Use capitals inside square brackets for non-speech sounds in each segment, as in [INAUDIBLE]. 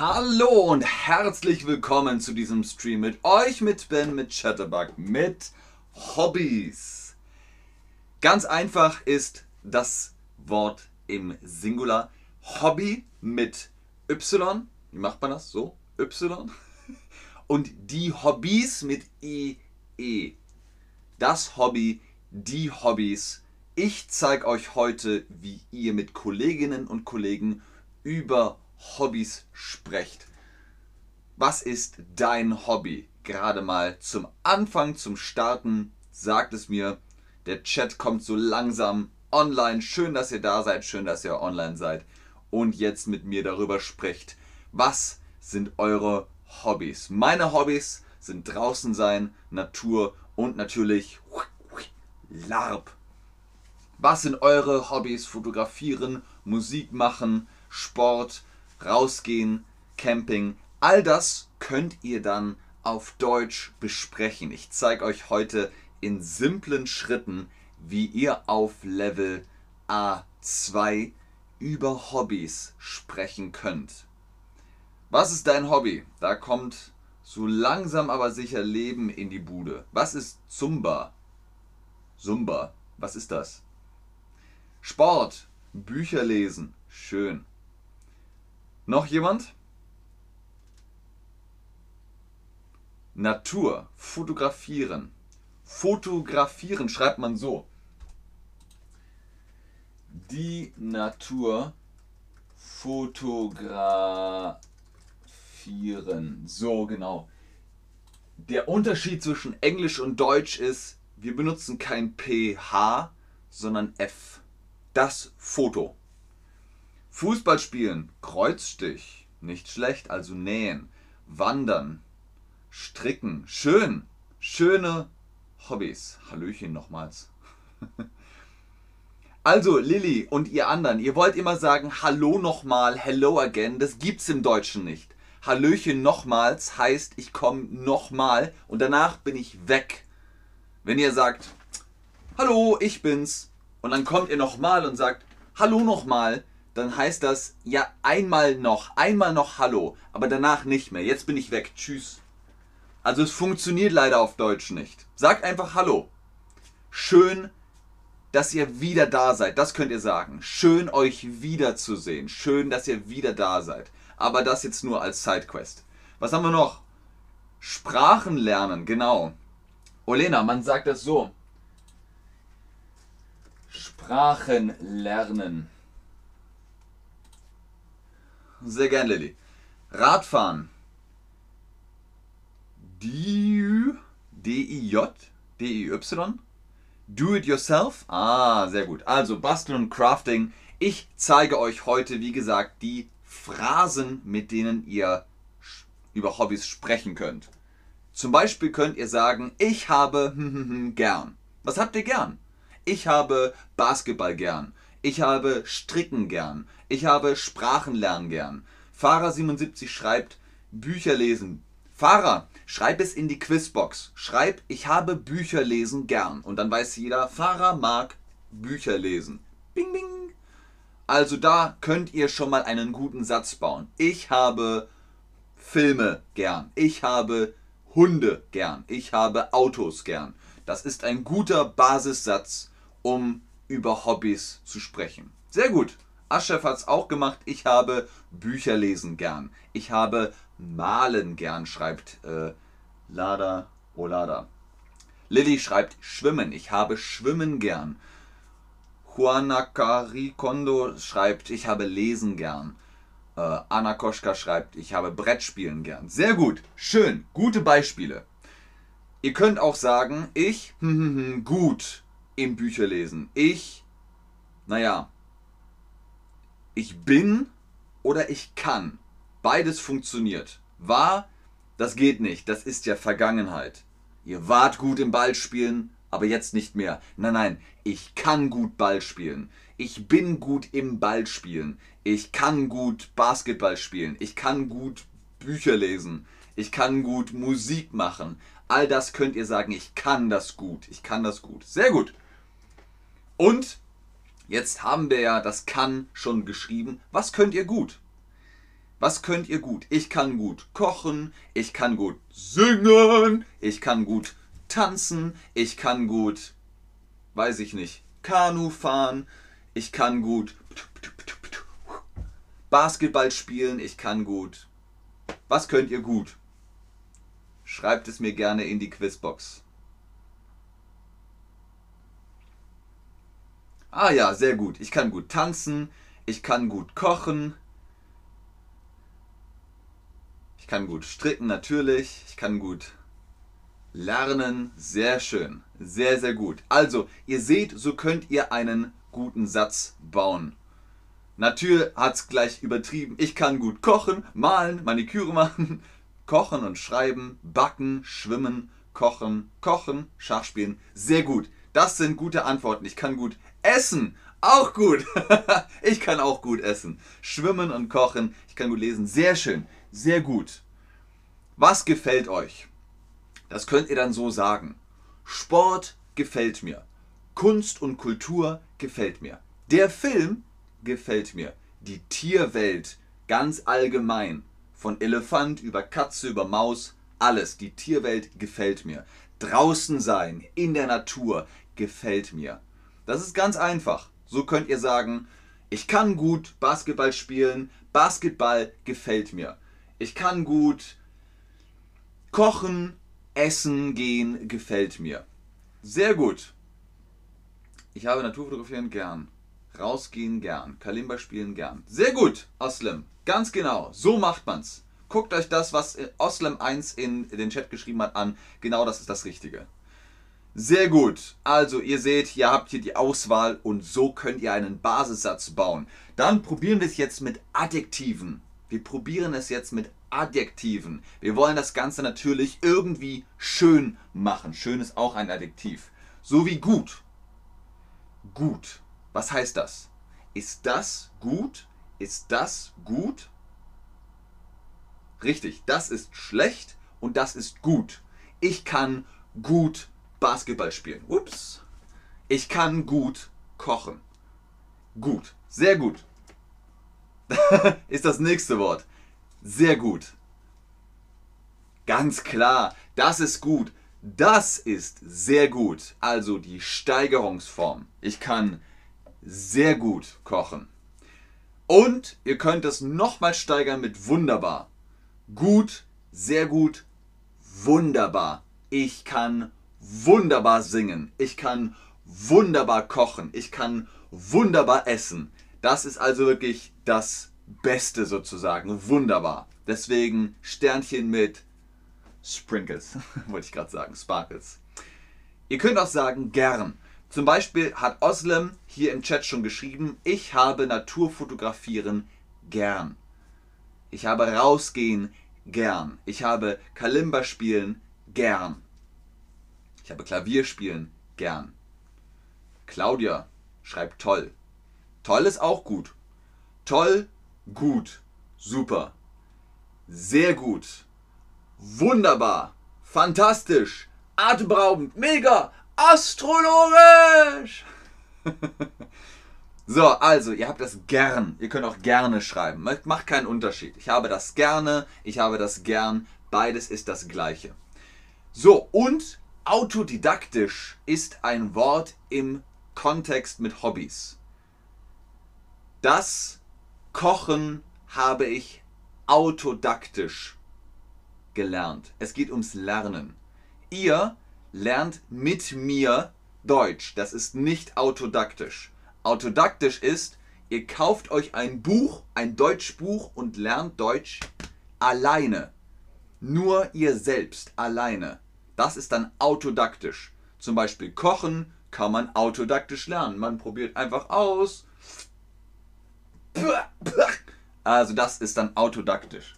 Hallo und herzlich willkommen zu diesem Stream mit euch, mit Ben, mit Chatterbug, mit Hobbys. Ganz einfach ist das Wort im Singular Hobby mit Y. Wie macht man das? So? Y. [LAUGHS] Und die Hobbys mit IE. Das Hobby, die Hobbys. Ich zeige euch heute, wie ihr mit Kolleginnen und Kollegen über Hobbys sprecht. Was ist dein Hobby? Gerade mal zum Anfang, zum Starten, sagt es mir. Der Chat kommt so langsam online. Schön, dass ihr da seid, schön, dass ihr online seid und jetzt mit mir darüber sprecht. Was sind eure Hobbys? Meine Hobbys sind draußen sein, Natur und natürlich LARP. Was sind eure Hobbys? Fotografieren, Musik machen, Sport, rausgehen, Camping. All das könnt ihr dann auf Deutsch besprechen. Ich zeige euch heute in simplen Schritten, wie ihr auf Level A2 über Hobbys sprechen könnt. Was ist dein Hobby? Da kommt so langsam aber sicher Leben in die Bude. Was ist Zumba? Zumba, was ist das? Sport, Bücher lesen, schön. Noch jemand? Natur, fotografieren. Fotografieren schreibt man so. Die Natur fotografieren. So genau. Der Unterschied zwischen Englisch und Deutsch ist, wir benutzen kein PH, sondern F. Das Foto. Fußball spielen, Kreuzstich, nicht schlecht, also nähen, wandern, stricken, schön, schöne Hobbys. Hallöchen nochmals. [LAUGHS] Also, Lilly und ihr anderen, ihr wollt immer sagen Hallo nochmal, Hello again. Das gibt's im Deutschen nicht. Hallöchen nochmals heißt, ich komme nochmal und danach bin ich weg. Wenn ihr sagt, Hallo, ich bin's, und dann kommt ihr nochmal und sagt, Hallo nochmal, dann heißt das ja einmal noch, einmal noch Hallo, aber danach nicht mehr. Jetzt bin ich weg. Tschüss. Also es funktioniert leider auf Deutsch nicht. Sagt einfach Hallo. Schön, dass ihr wieder da seid. Das könnt ihr sagen. Schön euch wiederzusehen. Schön, dass ihr wieder da seid. Aber das jetzt nur als Sidequest. Was haben wir noch? Sprachen lernen, genau. Olena, man sagt das so. Sprachen lernen. Sehr gern, Lilly. Radfahren. D-I-J, D-I-Y. Do it yourself. Ah, sehr gut. Also Basteln und Crafting. Ich zeige euch heute, wie gesagt, die Phrasen, mit denen ihr über Hobbys sprechen könnt. Zum Beispiel könnt ihr sagen, ich habe [LAUGHS] gern. Was habt ihr gern? Ich habe Basketball gern. Ich habe Stricken gern. Ich habe Sprachen lernen gern. Fahrer77 schreibt Bücher lesen. Fahrer, schreib es in die Quizbox. Schreib, ich habe Bücher lesen gern. Und dann weiß jeder, Fahrer mag Bücher lesen. Bing, bing. Also da könnt ihr schon mal einen guten Satz bauen. Ich habe Filme gern. Ich habe Hunde gern. Ich habe Autos gern. Das ist ein guter Basissatz, um über Hobbys zu sprechen. Sehr gut. Aschef hat es auch gemacht. Ich habe Bücher lesen gern. Ich habe malen gern, schreibt äh, Lada Olada. Lilly schreibt schwimmen. Ich habe schwimmen gern. Juanakari Kondo schreibt, ich habe lesen gern. Äh, Anna Koschka schreibt, ich habe Brettspielen gern. Sehr gut, schön, gute Beispiele. Ihr könnt auch sagen, ich [LAUGHS] gut im Bücherlesen. Ich, naja, ich bin oder ich kann. Beides funktioniert. War, das geht nicht. Das ist ja Vergangenheit. Ihr wart gut im Ballspielen, aber jetzt nicht mehr. Nein, nein, ich kann gut Ball spielen. Ich bin gut im Ballspielen. Ich kann gut Basketball spielen. Ich kann gut Bücher lesen. Ich kann gut Musik machen. All das könnt ihr sagen, ich kann das gut. Ich kann das gut. Sehr gut. Und jetzt haben wir ja das kann schon geschrieben. Was könnt ihr gut? Was könnt ihr gut? Ich kann gut kochen, ich kann gut singen, ich kann gut tanzen, ich kann gut, weiß ich nicht, Kanu fahren, ich kann gut Basketball spielen, ich kann gut. Was könnt ihr gut? Schreibt es mir gerne in die Quizbox. Ah ja, sehr gut. Ich kann gut tanzen, ich kann gut kochen, ich kann gut stricken natürlich, ich kann gut lernen, sehr schön, sehr, sehr gut. Also, ihr seht, so könnt ihr einen guten Satz bauen. Natürlich hat es gleich übertrieben. Ich kann gut kochen, malen, Maniküre machen, [LAUGHS] kochen und schreiben, backen, schwimmen, kochen, kochen, Schach spielen. Sehr gut. Das sind gute Antworten. Ich kann gut essen. Auch gut. [LAUGHS] ich kann auch gut essen. Schwimmen und kochen. Ich kann gut lesen. Sehr schön. Sehr gut. Was gefällt euch? Das könnt ihr dann so sagen. Sport gefällt mir. Kunst und Kultur gefällt mir. Der Film gefällt mir. Die Tierwelt ganz allgemein. Von Elefant über Katze über Maus, alles. Die Tierwelt gefällt mir. Draußen sein, in der Natur, gefällt mir. Das ist ganz einfach. So könnt ihr sagen, ich kann gut Basketball spielen, Basketball gefällt mir. Ich kann gut kochen, essen gehen, gefällt mir. Sehr gut. Ich habe Naturfotografieren gern. Rausgehen gern. Kalimba spielen gern. Sehr gut, Oslem. Ganz genau. So macht man's. Guckt euch das, was Oslem 1 in den Chat geschrieben hat, an. Genau das ist das Richtige. Sehr gut. Also ihr seht, ihr habt hier die Auswahl und so könnt ihr einen Basissatz bauen. Dann probieren wir es jetzt mit Adjektiven. Wir probieren es jetzt mit Adjektiven. Wir wollen das Ganze natürlich irgendwie schön machen. Schön ist auch ein Adjektiv. So wie gut. Gut. Was heißt das? Ist das gut? Ist das gut? Richtig, das ist schlecht und das ist gut. Ich kann gut Basketball spielen. Ups. Ich kann gut kochen. Gut, sehr gut. [LAUGHS] ist das nächste Wort. Sehr gut. Ganz klar, das ist gut. Das ist sehr gut. Also die Steigerungsform. Ich kann sehr gut kochen. Und ihr könnt es nochmal steigern mit wunderbar. Gut, sehr gut, wunderbar. Ich kann wunderbar singen. Ich kann wunderbar kochen. Ich kann wunderbar essen. Das ist also wirklich das Beste sozusagen. Wunderbar. Deswegen Sternchen mit Sprinkles, [LAUGHS] wollte ich gerade sagen, Sparkles. Ihr könnt auch sagen gern. Zum Beispiel hat Oslem hier im Chat schon geschrieben, ich habe Naturfotografieren gern. Ich habe rausgehen gern. Ich habe Kalimba spielen gern. Ich habe Klavier spielen gern. Claudia schreibt toll. Toll ist auch gut. Toll, gut, super. Sehr gut. Wunderbar. Fantastisch. Atemberaubend. Mega. Astrologisch! [LAUGHS] so, also, ihr habt das gern. Ihr könnt auch gerne schreiben. Macht keinen Unterschied. Ich habe das gerne, ich habe das gern. Beides ist das gleiche. So, und autodidaktisch ist ein Wort im Kontext mit Hobbys. Das Kochen habe ich autodaktisch gelernt. Es geht ums Lernen. Ihr lernt mit mir Deutsch. Das ist nicht autodaktisch. Autodaktisch ist, ihr kauft euch ein Buch, ein Deutschbuch und lernt Deutsch alleine. Nur ihr selbst, alleine. Das ist dann autodaktisch. Zum Beispiel Kochen kann man autodaktisch lernen. Man probiert einfach aus. Also das ist dann autodaktisch.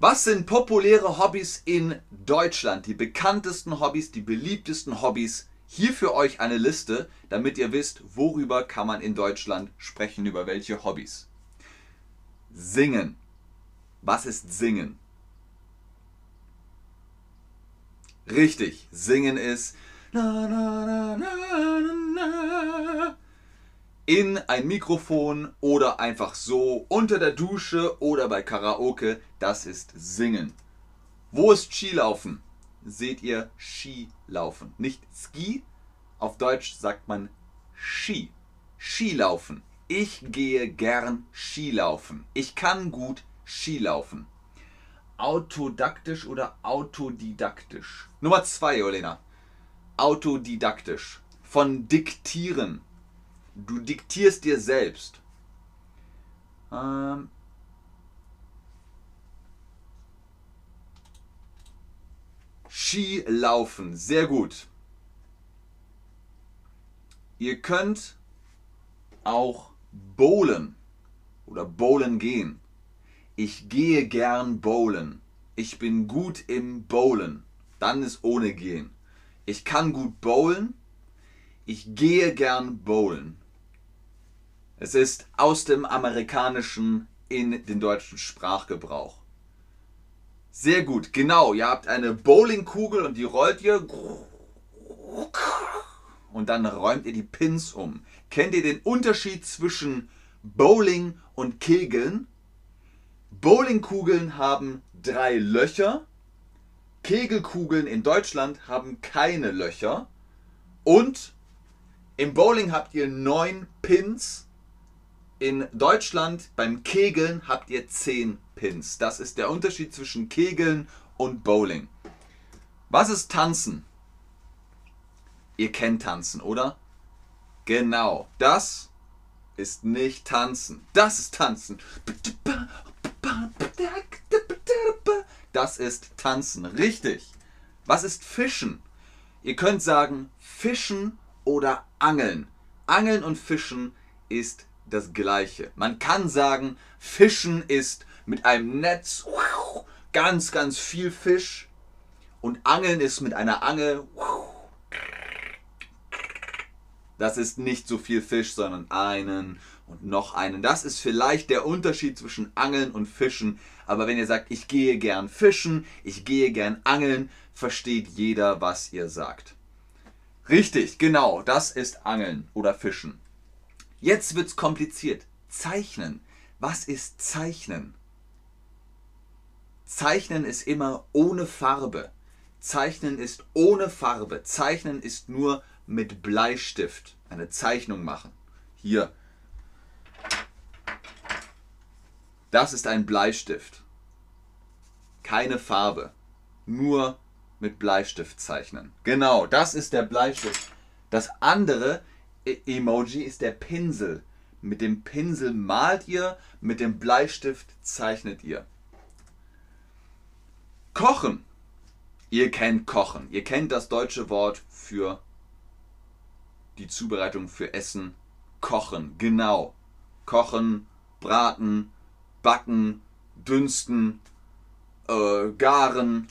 Was sind populäre Hobbys in Deutschland? Die bekanntesten Hobbys, die beliebtesten Hobbys. Hier für euch eine Liste, damit ihr wisst, worüber kann man in Deutschland sprechen, über welche Hobbys. Singen. Was ist Singen? Richtig, Singen ist in ein Mikrofon oder einfach so unter der Dusche oder bei Karaoke, das ist Singen. Wo ist Skilaufen? Seht ihr Skilaufen. Nicht Ski, auf Deutsch sagt man Ski. Skilaufen. Ich gehe gern Skilaufen. Ich kann gut Skilaufen. Autodaktisch oder autodidaktisch? Nummer zwei, Olena. Autodidaktisch. Von diktieren. Du diktierst dir selbst. Ähm Skilaufen. Sehr gut. Ihr könnt auch bowlen oder bowlen gehen. Ich gehe gern bowlen. Ich bin gut im Bowlen. Dann ist ohne gehen. Ich kann gut bowlen. Ich gehe gern bowlen. Es ist aus dem amerikanischen in den deutschen Sprachgebrauch. Sehr gut, genau. Ihr habt eine Bowlingkugel und die rollt ihr und dann räumt ihr die Pins um. Kennt ihr den Unterschied zwischen Bowling und Kegeln? Bowlingkugeln haben drei Löcher. Kegelkugeln in Deutschland haben keine Löcher. Und im Bowling habt ihr neun Pins. In Deutschland beim Kegeln habt ihr zehn Pins. Das ist der Unterschied zwischen Kegeln und Bowling. Was ist Tanzen? Ihr kennt Tanzen, oder? Genau, das ist nicht Tanzen. Das ist Tanzen. Das ist Tanzen, richtig. Was ist Fischen? Ihr könnt sagen Fischen oder Angeln. Angeln und Fischen ist das gleiche. Man kann sagen, Fischen ist mit einem Netz ganz, ganz viel Fisch und Angeln ist mit einer Angel das ist nicht so viel Fisch, sondern einen und noch einen. Das ist vielleicht der Unterschied zwischen Angeln und Fischen. Aber wenn ihr sagt, ich gehe gern fischen, ich gehe gern angeln, versteht jeder, was ihr sagt. Richtig, genau, das ist Angeln oder Fischen. Jetzt wird es kompliziert. Zeichnen. Was ist Zeichnen? Zeichnen ist immer ohne Farbe. Zeichnen ist ohne Farbe. Zeichnen ist nur mit Bleistift eine Zeichnung machen. Hier. Das ist ein Bleistift. Keine Farbe. Nur mit Bleistift zeichnen. Genau, das ist der Bleistift. Das andere e Emoji ist der Pinsel. Mit dem Pinsel malt ihr, mit dem Bleistift zeichnet ihr. Kochen. Ihr kennt Kochen. Ihr kennt das deutsche Wort für die Zubereitung für Essen, kochen, genau. Kochen, braten, backen, dünsten, äh, garen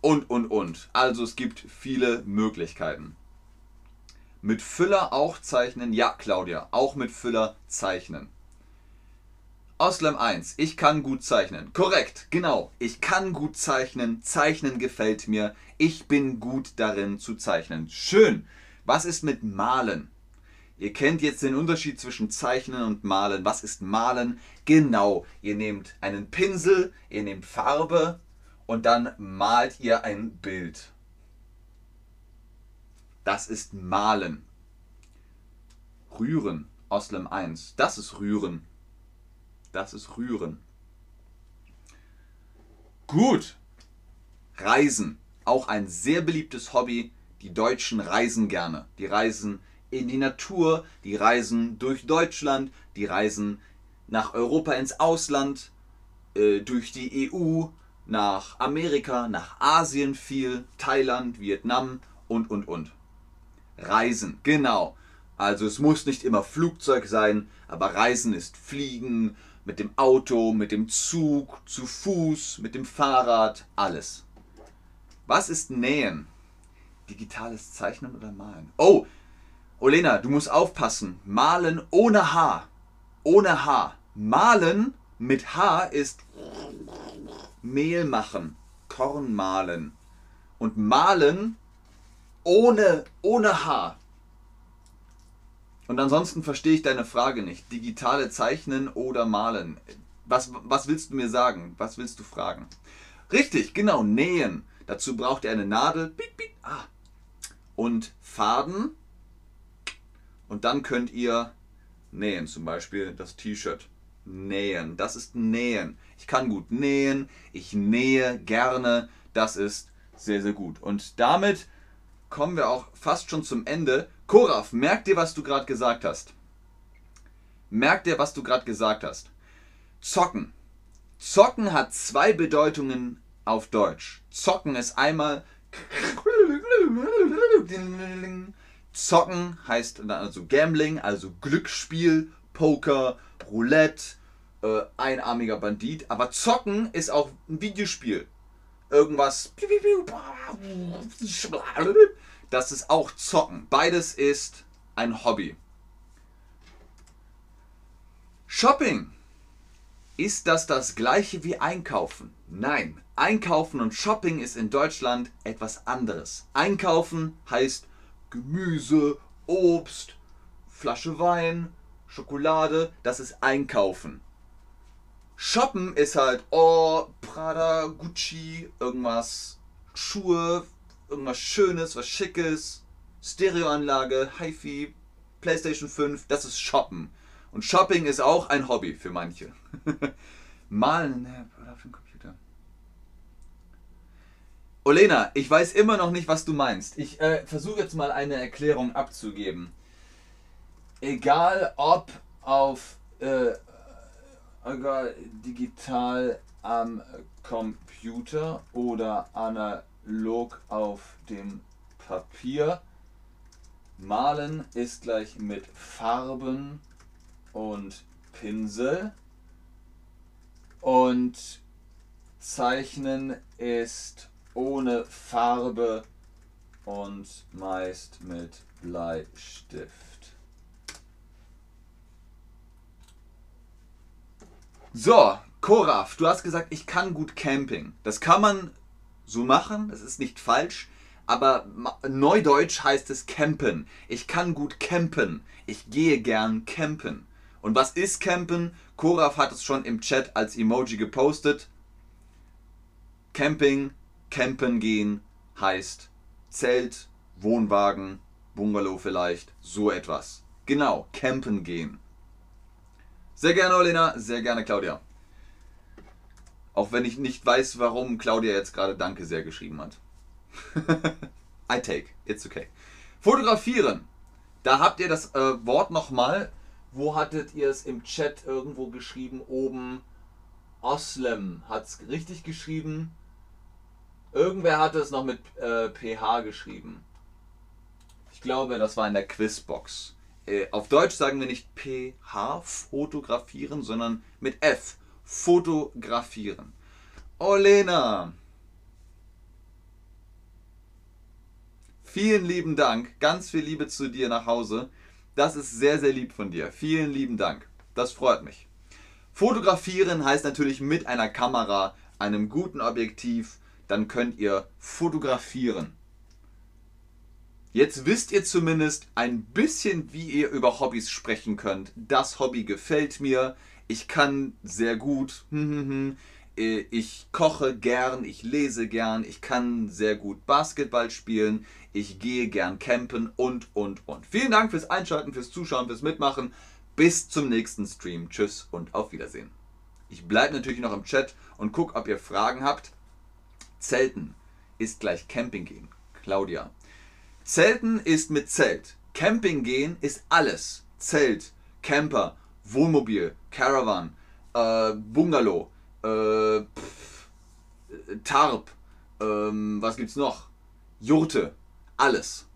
und, und, und. Also es gibt viele Möglichkeiten. Mit Füller auch zeichnen? Ja, Claudia, auch mit Füller zeichnen. Auslam 1. Ich kann gut zeichnen. Korrekt, genau. Ich kann gut zeichnen. Zeichnen gefällt mir. Ich bin gut darin zu zeichnen. Schön. Was ist mit Malen? Ihr kennt jetzt den Unterschied zwischen Zeichnen und Malen. Was ist Malen? Genau, ihr nehmt einen Pinsel, ihr nehmt Farbe und dann malt ihr ein Bild. Das ist Malen. Rühren, Oslem 1. Das ist Rühren. Das ist Rühren. Gut. Reisen. Auch ein sehr beliebtes Hobby die Deutschen reisen gerne. Die reisen in die Natur, die reisen durch Deutschland, die reisen nach Europa ins Ausland, äh, durch die EU, nach Amerika, nach Asien viel, Thailand, Vietnam und, und, und. Reisen, genau. Also es muss nicht immer Flugzeug sein, aber Reisen ist Fliegen, mit dem Auto, mit dem Zug, zu Fuß, mit dem Fahrrad, alles. Was ist Nähen? Digitales Zeichnen oder Malen? Oh, Olena, du musst aufpassen. Malen ohne H. Ohne H. Malen mit H ist Mehl machen, Korn malen. Und malen ohne, ohne H. Und ansonsten verstehe ich deine Frage nicht. Digitale Zeichnen oder Malen. Was, was willst du mir sagen? Was willst du fragen? Richtig, genau, nähen. Dazu braucht ihr eine Nadel ah, und Faden. Und dann könnt ihr nähen. Zum Beispiel das T-Shirt. Nähen. Das ist Nähen. Ich kann gut nähen. Ich nähe gerne. Das ist sehr, sehr gut. Und damit kommen wir auch fast schon zum Ende. Koraf, merk dir, was du gerade gesagt hast. Merk dir, was du gerade gesagt hast. Zocken. Zocken hat zwei Bedeutungen auf Deutsch. Zocken ist einmal Zocken heißt also Gambling, also Glücksspiel, Poker, Roulette, äh, einarmiger Bandit. Aber Zocken ist auch ein Videospiel. Irgendwas. Das ist auch Zocken. Beides ist ein Hobby. Shopping. Ist das das gleiche wie Einkaufen? Nein. Einkaufen und Shopping ist in Deutschland etwas anderes. Einkaufen heißt Gemüse, Obst, Flasche Wein, Schokolade. Das ist Einkaufen. Shoppen ist halt, oh, Prada, Gucci, irgendwas, Schuhe, irgendwas Schönes, was Schickes, Stereoanlage, HiFi, PlayStation 5, das ist Shoppen. Und Shopping ist auch ein Hobby für manche. [LAUGHS] Malen oder auf dem Computer. Olena, ich weiß immer noch nicht, was du meinst. Ich äh, versuche jetzt mal eine Erklärung abzugeben. Egal ob auf äh, egal, digital am Computer oder analog auf dem Papier. Malen ist gleich mit Farben und Pinsel. Und Zeichnen ist ohne Farbe und meist mit Bleistift. So, Koraf, du hast gesagt, ich kann gut Camping. Das kann man so machen, das ist nicht falsch, aber neudeutsch heißt es campen. Ich kann gut campen. Ich gehe gern campen. Und was ist campen? Koraf hat es schon im Chat als Emoji gepostet. Camping, campen gehen heißt Zelt, Wohnwagen, Bungalow vielleicht, so etwas. Genau, campen gehen. Sehr gerne, Olena. Sehr gerne, Claudia. Auch wenn ich nicht weiß, warum Claudia jetzt gerade Danke sehr geschrieben hat. [LAUGHS] I take. It's okay. Fotografieren. Da habt ihr das äh, Wort nochmal. Wo hattet ihr es im Chat irgendwo geschrieben? Oben. Oslem hat es richtig geschrieben. Irgendwer hatte es noch mit äh, PH geschrieben. Ich glaube, das war in der Quizbox. Äh, auf Deutsch sagen wir nicht PH, fotografieren, sondern mit F, fotografieren. Olena, vielen lieben Dank, ganz viel Liebe zu dir nach Hause. Das ist sehr, sehr lieb von dir. Vielen lieben Dank. Das freut mich. Fotografieren heißt natürlich mit einer Kamera, einem guten Objektiv, dann könnt ihr fotografieren. Jetzt wisst ihr zumindest ein bisschen, wie ihr über Hobbys sprechen könnt. Das Hobby gefällt mir. Ich kann sehr gut. [LAUGHS] Äh, ich koche gern, ich lese gern, ich kann sehr gut Basketball spielen, ich gehe gern campen und, und, und. Vielen Dank fürs Einschalten, fürs Zuschauen, fürs Mitmachen. Bis zum nächsten Stream. Tschüss und auf Wiedersehen. Ich bleibe natürlich noch im Chat und gucke, ob ihr Fragen habt. Zelten ist gleich Camping gehen. Claudia. Zelten ist mit Zelt. Camping gehen ist alles. Zelt, Camper, Wohnmobil, Caravan, äh, Bungalow, äh, pff, Tarp, ähm, was gibt's noch? Jurte, alles.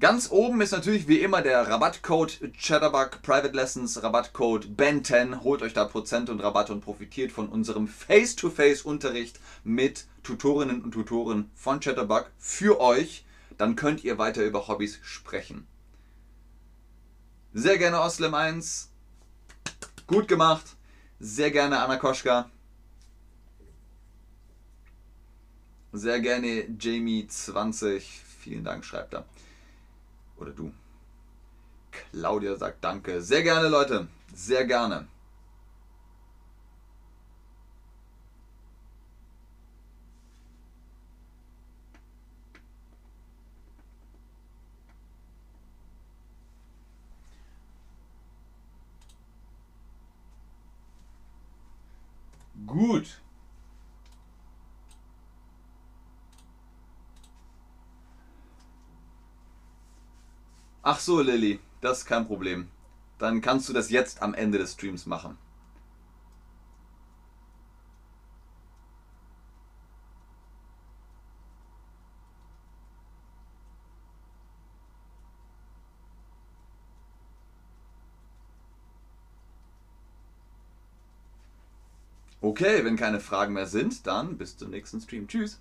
Ganz oben ist natürlich wie immer der Rabattcode Chatterbug Private Lessons, Rabattcode Ben10. Holt euch da Prozent und Rabatt und profitiert von unserem Face-to-Face-Unterricht mit Tutorinnen und Tutoren von Chatterbug für euch dann könnt ihr weiter über Hobbys sprechen. Sehr gerne Oslem 1. Gut gemacht. Sehr gerne Anna Koschka. Sehr gerne Jamie20. Vielen Dank, schreibt er. Oder du. Claudia sagt Danke. Sehr gerne, Leute. Sehr gerne. Gut. Ach so, Lilly, das ist kein Problem. Dann kannst du das jetzt am Ende des Streams machen. Okay, wenn keine Fragen mehr sind, dann bis zum nächsten Stream. Tschüss.